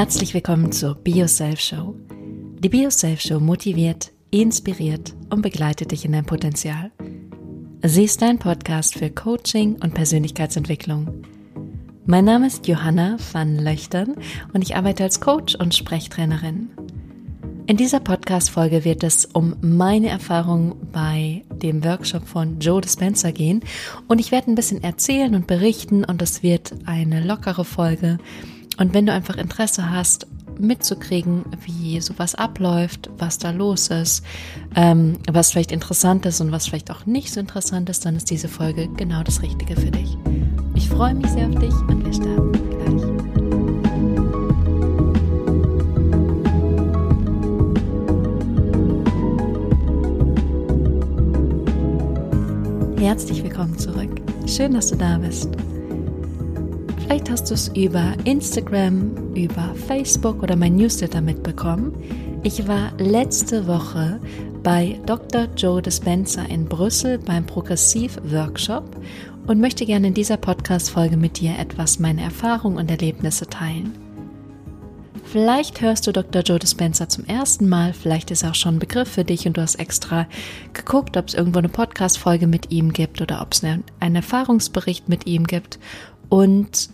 Herzlich willkommen zur BioSelf Show. Die BioSelf Show motiviert, inspiriert und begleitet dich in dein Potenzial. Sie ist dein Podcast für Coaching und Persönlichkeitsentwicklung. Mein Name ist Johanna van Löchtern und ich arbeite als Coach und Sprechtrainerin. In dieser Podcast-Folge wird es um meine Erfahrung bei dem Workshop von Joe Dispenza gehen und ich werde ein bisschen erzählen und berichten und es wird eine lockere Folge. Und wenn du einfach Interesse hast, mitzukriegen, wie sowas abläuft, was da los ist, ähm, was vielleicht interessant ist und was vielleicht auch nicht so interessant ist, dann ist diese Folge genau das Richtige für dich. Ich freue mich sehr auf dich und wir starten gleich. Herzlich willkommen zurück. Schön, dass du da bist. Vielleicht hast du es über Instagram, über Facebook oder mein Newsletter mitbekommen. Ich war letzte Woche bei Dr. Joe Dispenza in Brüssel beim Progressiv-Workshop und möchte gerne in dieser Podcast-Folge mit dir etwas meine Erfahrungen und Erlebnisse teilen. Vielleicht hörst du Dr. Joe Dispenza zum ersten Mal, vielleicht ist er auch schon ein Begriff für dich und du hast extra geguckt, ob es irgendwo eine Podcast-Folge mit ihm gibt oder ob es einen Erfahrungsbericht mit ihm gibt. Und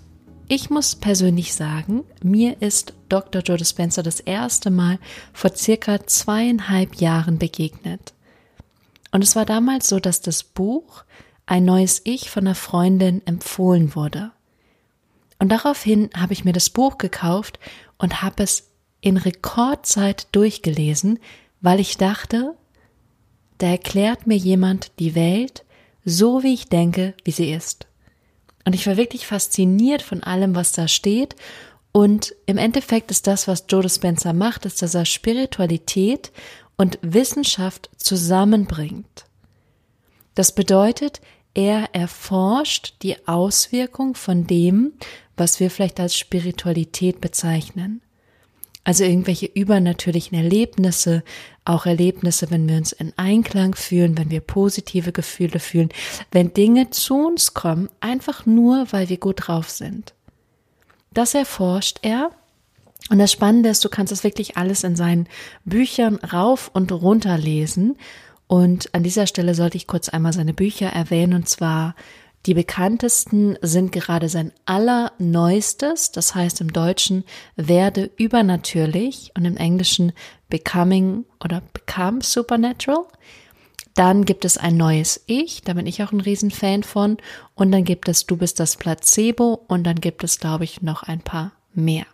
ich muss persönlich sagen, mir ist Dr. Joe Dispenza das erste Mal vor circa zweieinhalb Jahren begegnet. Und es war damals so, dass das Buch Ein neues Ich von einer Freundin empfohlen wurde. Und daraufhin habe ich mir das Buch gekauft und habe es in Rekordzeit durchgelesen, weil ich dachte, da erklärt mir jemand die Welt so, wie ich denke, wie sie ist. Und ich war wirklich fasziniert von allem, was da steht. Und im Endeffekt ist das, was Joe Dispenza macht, ist, dass er Spiritualität und Wissenschaft zusammenbringt. Das bedeutet, er erforscht die Auswirkung von dem, was wir vielleicht als Spiritualität bezeichnen. Also irgendwelche übernatürlichen Erlebnisse, auch Erlebnisse, wenn wir uns in Einklang fühlen, wenn wir positive Gefühle fühlen, wenn Dinge zu uns kommen, einfach nur, weil wir gut drauf sind. Das erforscht er. Und das Spannende ist, du kannst es wirklich alles in seinen Büchern rauf und runter lesen. Und an dieser Stelle sollte ich kurz einmal seine Bücher erwähnen, und zwar die bekanntesten sind gerade sein allerneuestes, das heißt im Deutschen werde übernatürlich und im Englischen becoming oder become supernatural. Dann gibt es ein neues Ich, da bin ich auch ein Riesenfan von. Und dann gibt es Du bist das Placebo und dann gibt es, glaube ich, noch ein paar mehr.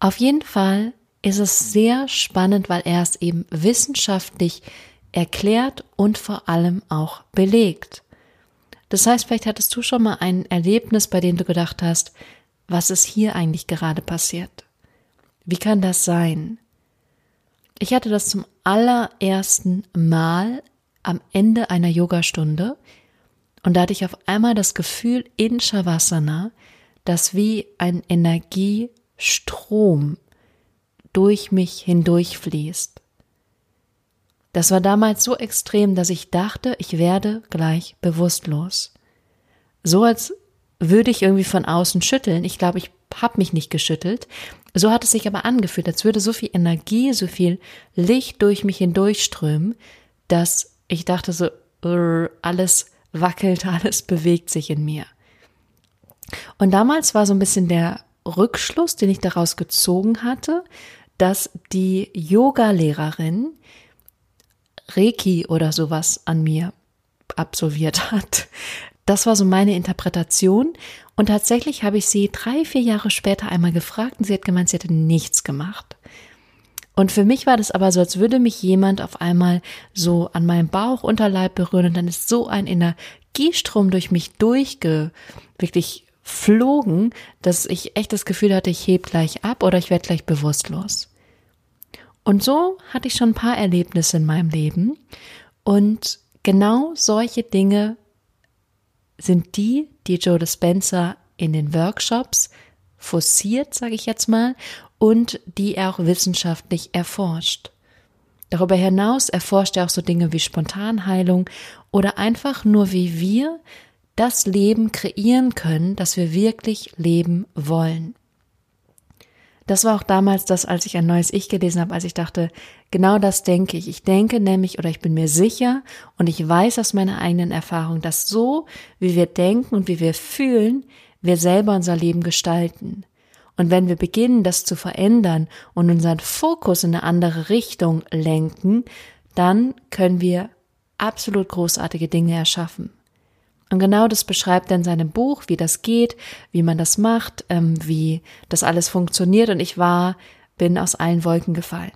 Auf jeden Fall ist es sehr spannend, weil er es eben wissenschaftlich erklärt und vor allem auch belegt. Das heißt, vielleicht hattest du schon mal ein Erlebnis, bei dem du gedacht hast, was ist hier eigentlich gerade passiert? Wie kann das sein? Ich hatte das zum allerersten Mal am Ende einer Yogastunde und da hatte ich auf einmal das Gefühl in Shavasana, dass wie ein Energiestrom durch mich hindurchfließt. Das war damals so extrem, dass ich dachte, ich werde gleich bewusstlos. So als würde ich irgendwie von außen schütteln. Ich glaube, ich habe mich nicht geschüttelt. So hat es sich aber angefühlt, als würde so viel Energie, so viel Licht durch mich hindurchströmen, dass ich dachte so, alles wackelt, alles bewegt sich in mir. Und damals war so ein bisschen der Rückschluss, den ich daraus gezogen hatte, dass die Yoga-Lehrerin Reiki oder sowas an mir absolviert hat. Das war so meine Interpretation. Und tatsächlich habe ich sie drei, vier Jahre später einmal gefragt und sie hat gemeint, sie hätte nichts gemacht. Und für mich war das aber so, als würde mich jemand auf einmal so an meinem Bauchunterleib berühren und dann ist so ein Energiestrom durch mich durchge, wirklich flogen, dass ich echt das Gefühl hatte, ich heb gleich ab oder ich werde gleich bewusstlos. Und so hatte ich schon ein paar Erlebnisse in meinem Leben. Und genau solche Dinge sind die, die Joe Dispenza in den Workshops forciert, sage ich jetzt mal, und die er auch wissenschaftlich erforscht. Darüber hinaus erforscht er auch so Dinge wie Spontanheilung oder einfach nur, wie wir das Leben kreieren können, das wir wirklich leben wollen. Das war auch damals das, als ich ein neues Ich gelesen habe, als ich dachte, genau das denke ich. Ich denke nämlich oder ich bin mir sicher und ich weiß aus meiner eigenen Erfahrung, dass so, wie wir denken und wie wir fühlen, wir selber unser Leben gestalten. Und wenn wir beginnen, das zu verändern und unseren Fokus in eine andere Richtung lenken, dann können wir absolut großartige Dinge erschaffen. Und genau das beschreibt er in seinem Buch, wie das geht, wie man das macht, ähm, wie das alles funktioniert. Und ich war, bin aus allen Wolken gefallen.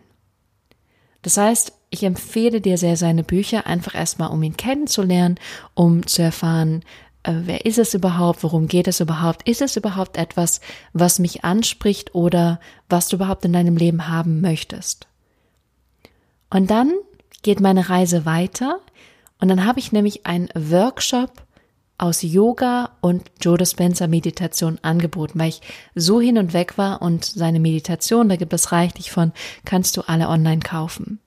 Das heißt, ich empfehle dir sehr seine Bücher, einfach erstmal, um ihn kennenzulernen, um zu erfahren, äh, wer ist es überhaupt, worum geht es überhaupt, ist es überhaupt etwas, was mich anspricht oder was du überhaupt in deinem Leben haben möchtest. Und dann geht meine Reise weiter und dann habe ich nämlich einen Workshop aus Yoga und Joe Dispenza Meditation angeboten, weil ich so hin und weg war und seine Meditation, da gibt es reichlich von, kannst du alle online kaufen.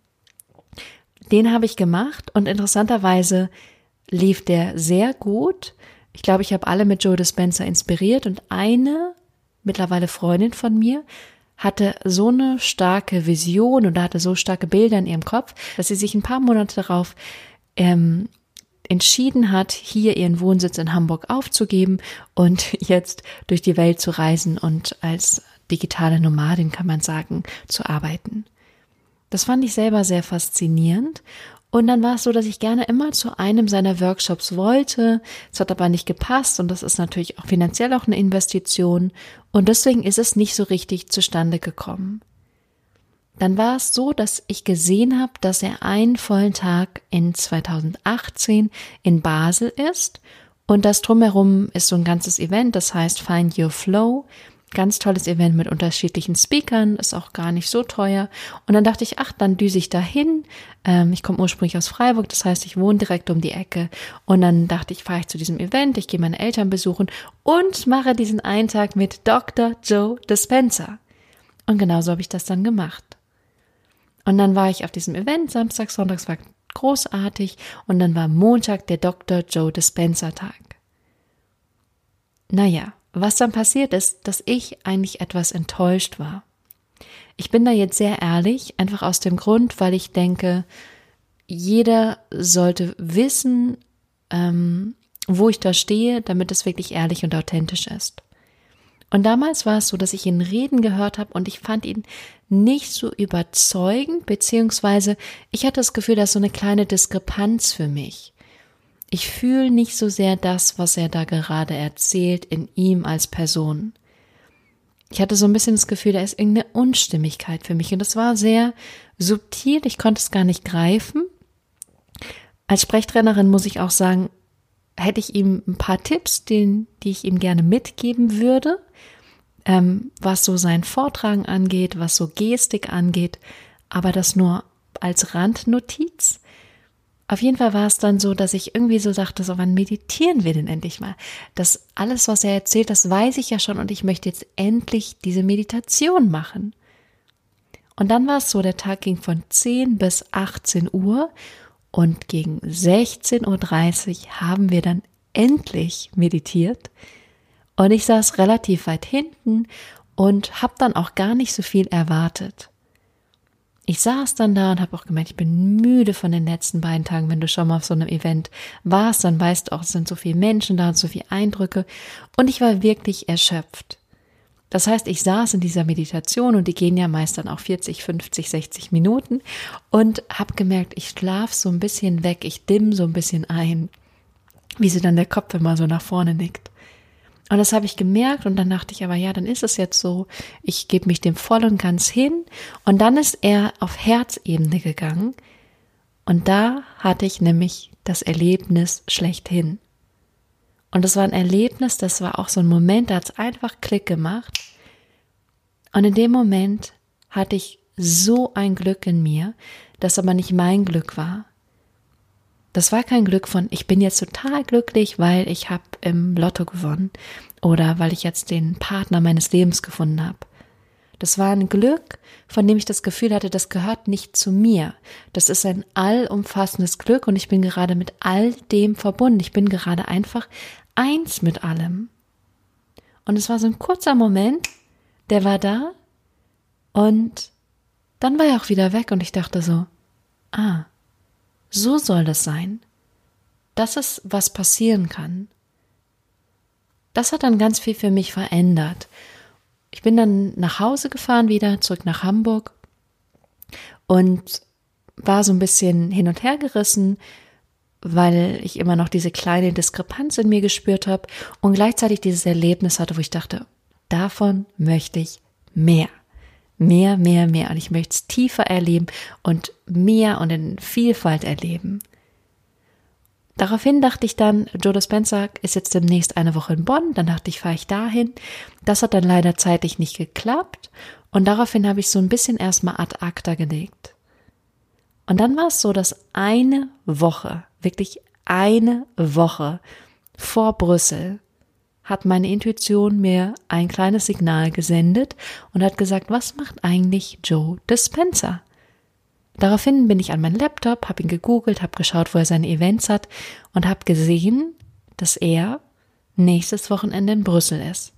Den habe ich gemacht und interessanterweise lief der sehr gut. Ich glaube, ich habe alle mit Joe Dispenza inspiriert und eine mittlerweile Freundin von mir hatte so eine starke Vision und hatte so starke Bilder in ihrem Kopf, dass sie sich ein paar Monate darauf ähm, entschieden hat, hier ihren Wohnsitz in Hamburg aufzugeben und jetzt durch die Welt zu reisen und als digitale Nomadin, kann man sagen, zu arbeiten. Das fand ich selber sehr faszinierend. Und dann war es so, dass ich gerne immer zu einem seiner Workshops wollte. Es hat aber nicht gepasst und das ist natürlich auch finanziell auch eine Investition. Und deswegen ist es nicht so richtig zustande gekommen dann war es so, dass ich gesehen habe, dass er einen vollen Tag in 2018 in Basel ist und das drumherum ist so ein ganzes Event, das heißt Find Your Flow. Ganz tolles Event mit unterschiedlichen Speakern, ist auch gar nicht so teuer. Und dann dachte ich, ach, dann düse ich dahin. Ähm, ich komme ursprünglich aus Freiburg, das heißt, ich wohne direkt um die Ecke. Und dann dachte ich, fahre ich zu diesem Event, ich gehe meine Eltern besuchen und mache diesen einen Tag mit Dr. Joe Dispenza. Und genauso habe ich das dann gemacht. Und dann war ich auf diesem Event, Samstag, Sonntags war großartig und dann war Montag der Dr. Joe Dispenser Tag. Naja, was dann passiert ist, dass ich eigentlich etwas enttäuscht war. Ich bin da jetzt sehr ehrlich, einfach aus dem Grund, weil ich denke, jeder sollte wissen, ähm, wo ich da stehe, damit es wirklich ehrlich und authentisch ist. Und damals war es so, dass ich ihn reden gehört habe und ich fand ihn nicht so überzeugend, beziehungsweise ich hatte das Gefühl, da ist so eine kleine Diskrepanz für mich. Ich fühle nicht so sehr das, was er da gerade erzählt, in ihm als Person. Ich hatte so ein bisschen das Gefühl, da ist irgendeine Unstimmigkeit für mich und das war sehr subtil, ich konnte es gar nicht greifen. Als Sprechtrainerin muss ich auch sagen, hätte ich ihm ein paar Tipps, den, die ich ihm gerne mitgeben würde ähm, was so sein Vortragen angeht, was so Gestik angeht, aber das nur als Randnotiz. Auf jeden Fall war es dann so, dass ich irgendwie so dachte, so wann meditieren wir denn endlich mal? Das alles, was er erzählt, das weiß ich ja schon und ich möchte jetzt endlich diese Meditation machen. Und dann war es so, der Tag ging von 10 bis 18 Uhr und gegen 16.30 Uhr haben wir dann endlich meditiert. Und ich saß relativ weit hinten und habe dann auch gar nicht so viel erwartet. Ich saß dann da und habe auch gemerkt, ich bin müde von den letzten beiden Tagen. Wenn du schon mal auf so einem Event warst, dann weißt du auch, es sind so viele Menschen da und so viele Eindrücke. Und ich war wirklich erschöpft. Das heißt, ich saß in dieser Meditation und die gehen ja meist dann auch 40, 50, 60 Minuten und habe gemerkt, ich schlaf so ein bisschen weg, ich dimm so ein bisschen ein, wie sie dann der Kopf immer so nach vorne nickt. Und das habe ich gemerkt und dann dachte ich aber, ja, dann ist es jetzt so, ich gebe mich dem voll und ganz hin. Und dann ist er auf Herzebene gegangen und da hatte ich nämlich das Erlebnis schlechthin. Und das war ein Erlebnis, das war auch so ein Moment, da hat es einfach Klick gemacht. Und in dem Moment hatte ich so ein Glück in mir, das aber nicht mein Glück war, das war kein Glück von, ich bin jetzt total glücklich, weil ich habe im Lotto gewonnen oder weil ich jetzt den Partner meines Lebens gefunden habe. Das war ein Glück, von dem ich das Gefühl hatte, das gehört nicht zu mir. Das ist ein allumfassendes Glück und ich bin gerade mit all dem verbunden. Ich bin gerade einfach eins mit allem. Und es war so ein kurzer Moment, der war da Und dann war er auch wieder weg und ich dachte so, ah, so soll es sein. Das ist, was passieren kann. Das hat dann ganz viel für mich verändert. Ich bin dann nach Hause gefahren wieder, zurück nach Hamburg und war so ein bisschen hin und her gerissen, weil ich immer noch diese kleine Diskrepanz in mir gespürt habe und gleichzeitig dieses Erlebnis hatte, wo ich dachte, davon möchte ich mehr. Mehr, mehr, mehr. Und ich möchte es tiefer erleben und mehr und in Vielfalt erleben. Daraufhin dachte ich dann, Joe Dispenza ist jetzt demnächst eine Woche in Bonn. Dann dachte ich, fahre ich dahin. Das hat dann leider zeitlich nicht geklappt. Und daraufhin habe ich so ein bisschen erstmal ad acta gelegt. Und dann war es so, dass eine Woche, wirklich eine Woche vor Brüssel, hat meine Intuition mir ein kleines Signal gesendet und hat gesagt, was macht eigentlich Joe Dispenza? Daraufhin bin ich an meinen Laptop, habe ihn gegoogelt, habe geschaut, wo er seine Events hat und habe gesehen, dass er nächstes Wochenende in Brüssel ist.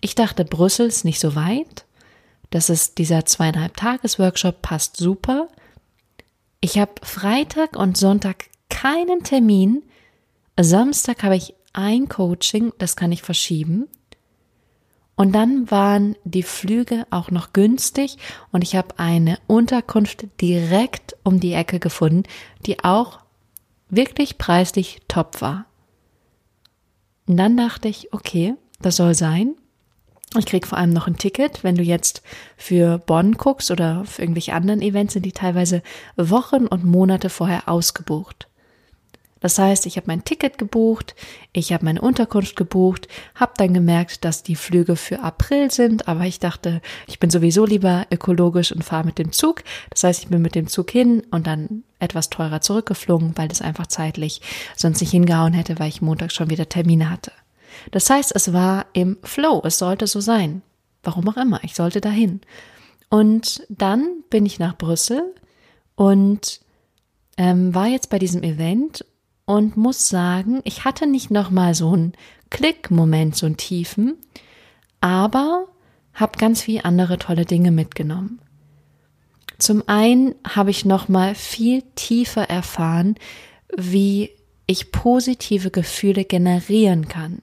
Ich dachte, Brüssel ist nicht so weit. Das ist dieser zweieinhalb Tages-Workshop, passt super. Ich habe Freitag und Sonntag keinen Termin. Samstag habe ich ein Coaching, das kann ich verschieben. Und dann waren die Flüge auch noch günstig und ich habe eine Unterkunft direkt um die Ecke gefunden, die auch wirklich preislich top war. Und dann dachte ich, okay, das soll sein. Ich krieg vor allem noch ein Ticket, wenn du jetzt für Bonn guckst oder für irgendwelche anderen Events sind die teilweise Wochen und Monate vorher ausgebucht. Das heißt, ich habe mein Ticket gebucht, ich habe meine Unterkunft gebucht, habe dann gemerkt, dass die Flüge für April sind, aber ich dachte, ich bin sowieso lieber ökologisch und fahre mit dem Zug. Das heißt, ich bin mit dem Zug hin und dann etwas teurer zurückgeflogen, weil das einfach zeitlich sonst nicht hingehauen hätte, weil ich Montag schon wieder Termine hatte. Das heißt, es war im Flow, es sollte so sein. Warum auch immer, ich sollte dahin. Und dann bin ich nach Brüssel und ähm, war jetzt bei diesem Event und muss sagen, ich hatte nicht nochmal so einen Klick-Moment, so einen tiefen, aber habe ganz viel andere tolle Dinge mitgenommen. Zum einen habe ich nochmal viel tiefer erfahren, wie ich positive Gefühle generieren kann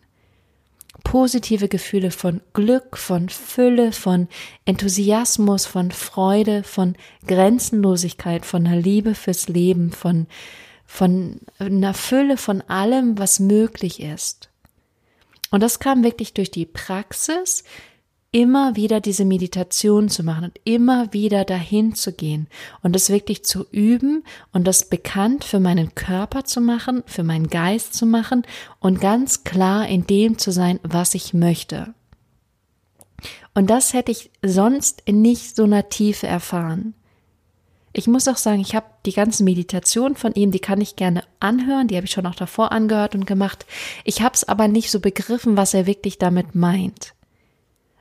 positive Gefühle von Glück, von Fülle, von Enthusiasmus, von Freude, von Grenzenlosigkeit, von einer Liebe fürs Leben, von, von einer Fülle von allem, was möglich ist. Und das kam wirklich durch die Praxis, immer wieder diese Meditation zu machen und immer wieder dahin zu gehen und es wirklich zu üben und das bekannt für meinen Körper zu machen, für meinen Geist zu machen und ganz klar in dem zu sein, was ich möchte. Und das hätte ich sonst nicht so einer Tiefe erfahren. Ich muss auch sagen, ich habe die ganzen Meditationen von ihm, die kann ich gerne anhören, die habe ich schon auch davor angehört und gemacht. Ich habe es aber nicht so begriffen, was er wirklich damit meint.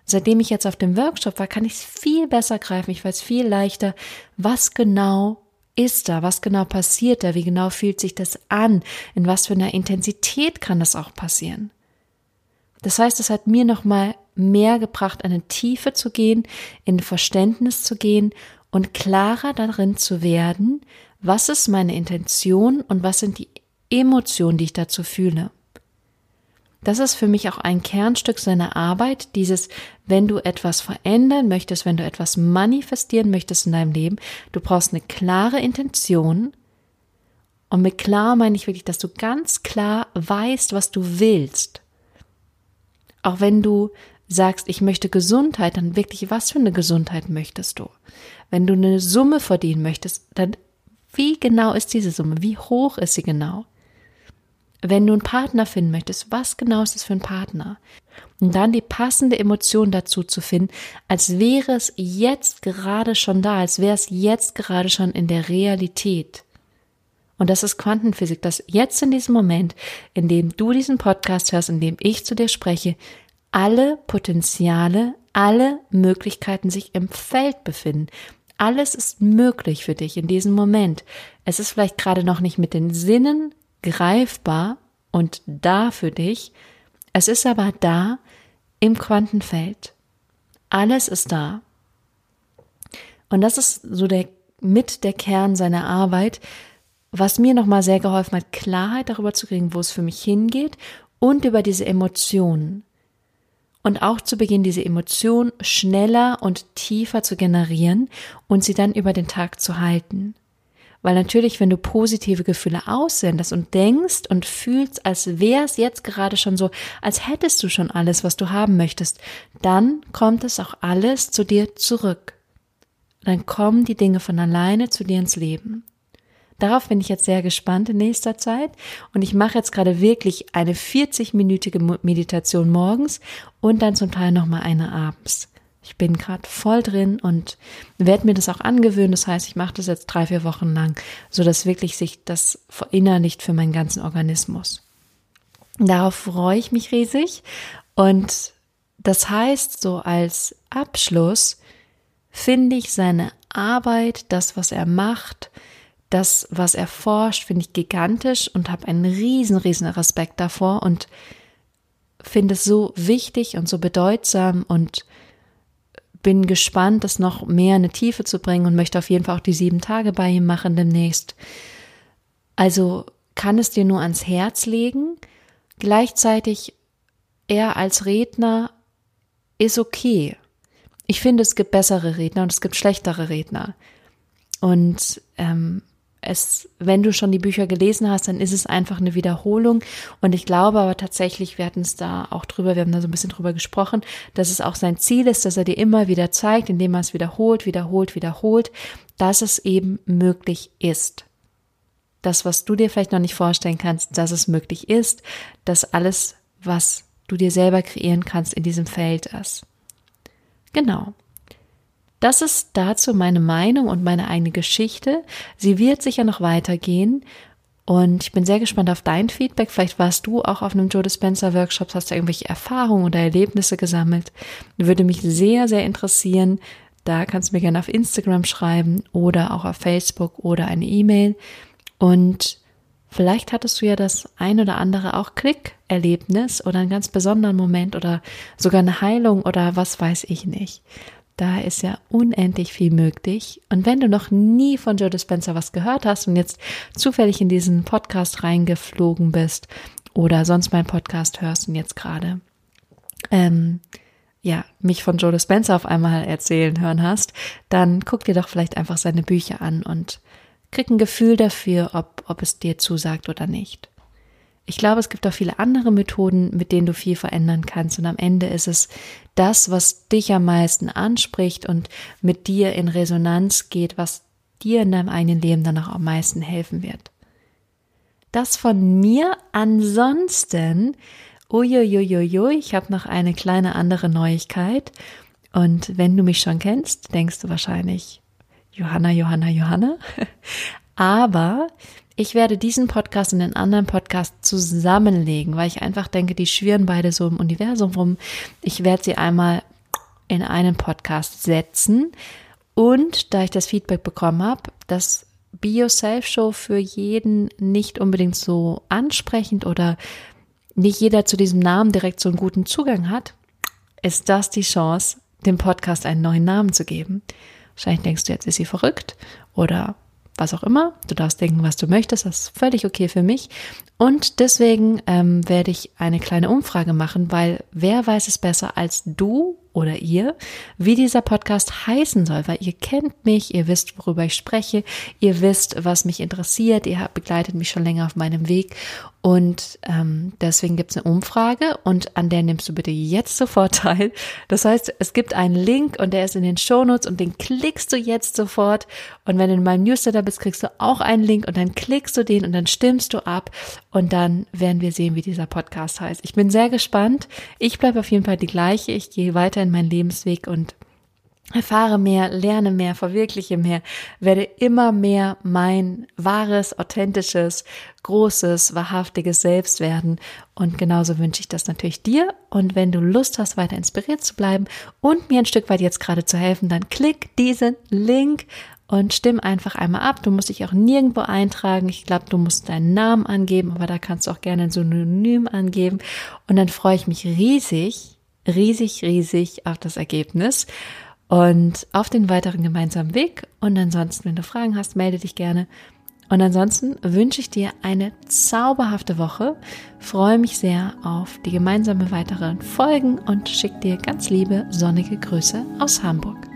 Seitdem ich jetzt auf dem Workshop war, kann ich es viel besser greifen. Ich weiß viel leichter, was genau ist da, was genau passiert da, wie genau fühlt sich das an, in was für einer Intensität kann das auch passieren. Das heißt, es hat mir nochmal mehr gebracht, eine Tiefe zu gehen, in Verständnis zu gehen und klarer darin zu werden, was ist meine Intention und was sind die Emotionen, die ich dazu fühle. Das ist für mich auch ein Kernstück seiner Arbeit, dieses, wenn du etwas verändern möchtest, wenn du etwas manifestieren möchtest in deinem Leben, du brauchst eine klare Intention. Und mit klar meine ich wirklich, dass du ganz klar weißt, was du willst. Auch wenn du sagst, ich möchte Gesundheit, dann wirklich, was für eine Gesundheit möchtest du? Wenn du eine Summe verdienen möchtest, dann wie genau ist diese Summe? Wie hoch ist sie genau? Wenn du einen Partner finden möchtest, was genau ist es für ein Partner? Und dann die passende Emotion dazu zu finden, als wäre es jetzt gerade schon da, als wäre es jetzt gerade schon in der Realität. Und das ist Quantenphysik, dass jetzt in diesem Moment, in dem du diesen Podcast hörst, in dem ich zu dir spreche, alle Potenziale, alle Möglichkeiten sich im Feld befinden. Alles ist möglich für dich in diesem Moment. Es ist vielleicht gerade noch nicht mit den Sinnen greifbar und da für dich. Es ist aber da im Quantenfeld. Alles ist da. Und das ist so der mit der Kern seiner Arbeit, was mir nochmal sehr geholfen hat, Klarheit darüber zu kriegen, wo es für mich hingeht und über diese Emotionen. Und auch zu Beginn diese Emotion schneller und tiefer zu generieren und sie dann über den Tag zu halten. Weil natürlich, wenn du positive Gefühle aussendest und denkst und fühlst, als wäre es jetzt gerade schon so, als hättest du schon alles, was du haben möchtest, dann kommt es auch alles zu dir zurück. Dann kommen die Dinge von alleine zu dir ins Leben. Darauf bin ich jetzt sehr gespannt in nächster Zeit und ich mache jetzt gerade wirklich eine 40-minütige Meditation morgens und dann zum Teil nochmal eine abends. Ich bin gerade voll drin und werde mir das auch angewöhnen. Das heißt, ich mache das jetzt drei, vier Wochen lang, so dass wirklich sich das verinnerlicht für meinen ganzen Organismus. Darauf freue ich mich riesig. Und das heißt, so als Abschluss finde ich seine Arbeit, das, was er macht, das, was er forscht, finde ich gigantisch und habe einen riesen, riesen Respekt davor und finde es so wichtig und so bedeutsam und bin gespannt, das noch mehr in eine Tiefe zu bringen und möchte auf jeden Fall auch die sieben Tage bei ihm machen demnächst. Also kann es dir nur ans Herz legen. Gleichzeitig er als Redner ist okay. Ich finde, es gibt bessere Redner und es gibt schlechtere Redner. Und ähm, es, wenn du schon die Bücher gelesen hast, dann ist es einfach eine Wiederholung. Und ich glaube aber tatsächlich, wir hatten es da auch drüber, wir haben da so ein bisschen drüber gesprochen, dass es auch sein Ziel ist, dass er dir immer wieder zeigt, indem er es wiederholt, wiederholt, wiederholt, dass es eben möglich ist. Das, was du dir vielleicht noch nicht vorstellen kannst, dass es möglich ist, dass alles, was du dir selber kreieren kannst, in diesem Feld ist. Genau. Das ist dazu meine Meinung und meine eigene Geschichte. Sie wird sicher noch weitergehen. Und ich bin sehr gespannt auf dein Feedback. Vielleicht warst du auch auf einem Joe Dispenza Workshop, hast du irgendwelche Erfahrungen oder Erlebnisse gesammelt. Würde mich sehr, sehr interessieren. Da kannst du mir gerne auf Instagram schreiben oder auch auf Facebook oder eine E-Mail. Und vielleicht hattest du ja das ein oder andere auch Klick-Erlebnis oder einen ganz besonderen Moment oder sogar eine Heilung oder was weiß ich nicht. Da ist ja unendlich viel möglich. Und wenn du noch nie von Joe Dispenza was gehört hast und jetzt zufällig in diesen Podcast reingeflogen bist oder sonst meinen Podcast hörst und jetzt gerade, ähm, ja, mich von Joe Dispenza auf einmal erzählen hören hast, dann guck dir doch vielleicht einfach seine Bücher an und krieg ein Gefühl dafür, ob, ob es dir zusagt oder nicht. Ich glaube, es gibt auch viele andere Methoden, mit denen du viel verändern kannst. Und am Ende ist es das, was dich am meisten anspricht und mit dir in Resonanz geht, was dir in deinem eigenen Leben dann auch am meisten helfen wird. Das von mir. Ansonsten, uiuiuiui, ich habe noch eine kleine andere Neuigkeit. Und wenn du mich schon kennst, denkst du wahrscheinlich, Johanna, Johanna, Johanna. Aber ich werde diesen Podcast und den anderen Podcast zusammenlegen, weil ich einfach denke, die schwirren beide so im Universum rum. Ich werde sie einmal in einen Podcast setzen. Und da ich das Feedback bekommen habe, dass Bio Self Show für jeden nicht unbedingt so ansprechend oder nicht jeder zu diesem Namen direkt so einen guten Zugang hat, ist das die Chance, dem Podcast einen neuen Namen zu geben. Wahrscheinlich denkst du, jetzt ist sie verrückt oder was auch immer. Du darfst denken, was du möchtest. Das ist völlig okay für mich. Und deswegen ähm, werde ich eine kleine Umfrage machen, weil wer weiß es besser als du oder ihr, wie dieser Podcast heißen soll, weil ihr kennt mich, ihr wisst, worüber ich spreche, ihr wisst, was mich interessiert, ihr begleitet mich schon länger auf meinem Weg und ähm, deswegen gibt es eine Umfrage und an der nimmst du bitte jetzt sofort teil. Das heißt, es gibt einen Link und der ist in den Shownotes und den klickst du jetzt sofort. Und wenn du in meinem Newsletter bist, kriegst du auch einen Link und dann klickst du den und dann stimmst du ab und dann werden wir sehen, wie dieser Podcast heißt. Ich bin sehr gespannt. Ich bleibe auf jeden Fall die gleiche. Ich gehe weiter in meinen Lebensweg und Erfahre mehr, lerne mehr, verwirkliche mehr, werde immer mehr mein wahres, authentisches, großes, wahrhaftiges Selbst werden. Und genauso wünsche ich das natürlich dir. Und wenn du Lust hast, weiter inspiriert zu bleiben und mir ein Stück weit jetzt gerade zu helfen, dann klick diesen Link und stimm einfach einmal ab. Du musst dich auch nirgendwo eintragen. Ich glaube, du musst deinen Namen angeben, aber da kannst du auch gerne ein Synonym angeben. Und dann freue ich mich riesig, riesig, riesig auf das Ergebnis. und auf den weiteren gemeinsamen Weg. Und ansonsten, wenn du Fragen hast, melde dich gerne. Und ansonsten wünsche ich dir eine zauberhafte Woche, freue mich sehr auf die gemeinsame weiteren Folgen und schicke dir ganz liebe sonnige Grüße aus Hamburg.